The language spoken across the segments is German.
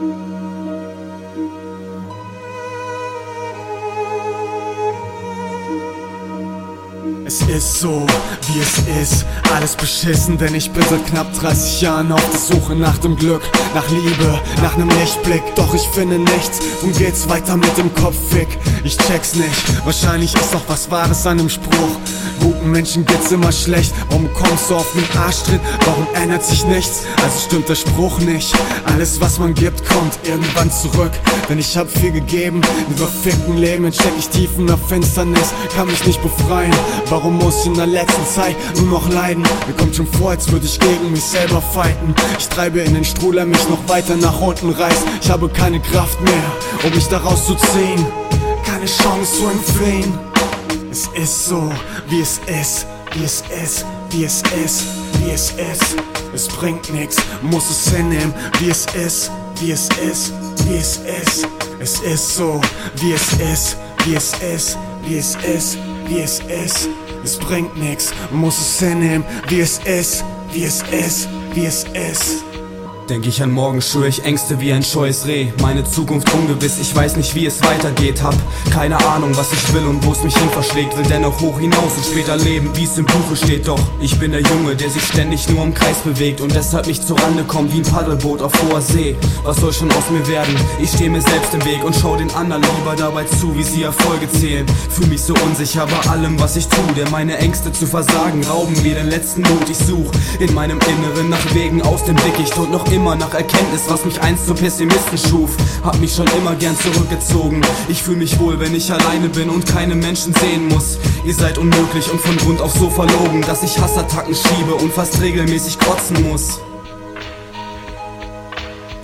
Thank you. Es ist so, wie es ist, alles beschissen, denn ich bin seit knapp 30 Jahren auf der Suche nach dem Glück, nach Liebe, nach nem Lichtblick, doch ich finde nichts, nun geht's weiter mit dem Kopffick, ich check's nicht, wahrscheinlich ist doch was Wahres an dem Spruch, guten Menschen geht's immer schlecht, warum kommst du auf den Arschtritt, warum ändert sich nichts, also stimmt der Spruch nicht, alles was man gibt kommt irgendwann zurück, denn ich hab viel gegeben, in verfickten Leben steck ich tief in der Finsternis, kann mich nicht befreien, warum Warum muss ich in der letzten Zeit nur noch leiden? Mir kommt schon vor, als würde ich gegen mich selber fighten. Ich treibe in den Strudel, mich noch weiter nach unten reißt. Ich habe keine Kraft mehr, um mich daraus zu ziehen. Keine Chance zu entfliehen. Es ist so, wie es ist, wie es ist, wie es ist, wie es ist. Es bringt nichts, muss es hinnehmen, wie es ist, wie es ist, wie es ist. Es ist so, wie es ist, wie es ist, wie es ist, wie es ist. Es bringt nix, muss es hinnehmen, wie es ist, wie es ist, wie es ist. Denk ich an morgen, schwör ich Ängste wie ein scheues Reh. Meine Zukunft ungewiss, ich weiß nicht, wie es weitergeht. Hab keine Ahnung, was ich will und wo es mich hin verschlägt. Will dennoch hoch hinaus und später leben, wie es im Buche steht. Doch ich bin der Junge, der sich ständig nur im Kreis bewegt und deshalb nicht zur Rande kommt wie ein Paddelboot auf hoher See. Was soll schon aus mir werden? Ich stehe mir selbst im Weg und schau den anderen lieber dabei zu, wie sie Erfolge zählen. Fühl mich so unsicher bei allem, was ich tu, denn meine Ängste zu versagen rauben mir den letzten Mut. Ich such in meinem Inneren nach Wegen aus dem Dickicht und noch immer immer nach Erkenntnis, was mich einst zum Pessimisten schuf. Hab mich schon immer gern zurückgezogen. Ich fühl mich wohl, wenn ich alleine bin und keine Menschen sehen muss. Ihr seid unmöglich und von Grund auf so verlogen, dass ich Hassattacken schiebe und fast regelmäßig kotzen muss.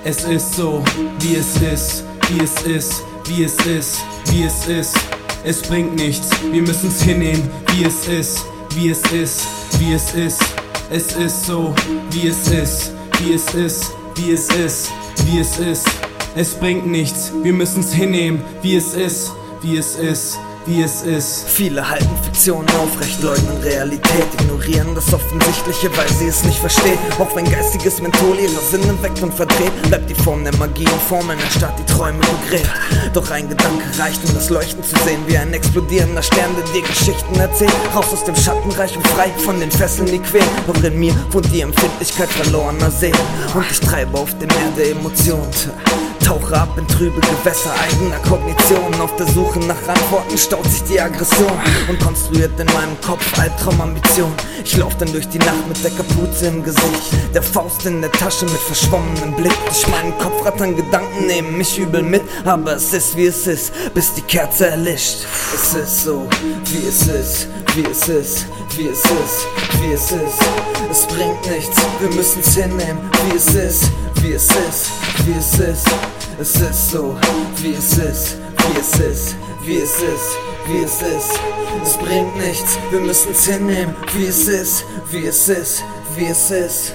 Es ist so, wie es ist, wie es ist, wie es ist, wie es ist. Es bringt nichts, wir müssen's hinnehmen, wie es ist, wie es ist, wie es ist. Es ist so, wie es ist wie es ist, wie es ist, wie es ist. Es bringt nichts, wir müssen's hinnehmen, wie es ist, wie es ist wie es ist. Viele halten Fiktionen aufrecht, leugnen Realität, ignorieren das Offensichtliche, weil sie es nicht verstehen. Auch wenn geistiges Menthol ihre Sinne weckt und verdreht, bleibt die Form der Magie in Formeln, anstatt die Träume begräbt. Doch ein Gedanke reicht, um das Leuchten zu sehen, wie ein explodierender Stern, der dir Geschichten erzählt. Raus aus dem Schattenreich und frei von den Fesseln, die quälen. Doch in mir wohnt die Empfindlichkeit verlorener Seelen. Und ich treibe auf dem Meer der Emotionen. Tauche ab in trübe Gewässer eigener Kognition. Auf der Suche nach Antworten staut sich die Aggression und konstruiert in meinem Kopf Albtraumambition. Ich lauf dann durch die Nacht mit der Kapuze im Gesicht, der Faust in der Tasche mit verschwommenem Blick. Durch meinen Kopf rattern Gedanken, nehmen mich übel mit, aber es ist wie es ist, bis die Kerze erlischt. Es ist so, wie es ist, wie es ist, wie es ist, wie es ist. Es bringt nichts, wir müssen's hinnehmen, wie es ist, wie es ist, wie es ist. Es ist so, wie es ist, wie es ist, wie es ist, wie es ist. Es bringt nichts, wir müssen's hinnehmen, wie es ist, wie es ist, wie es ist.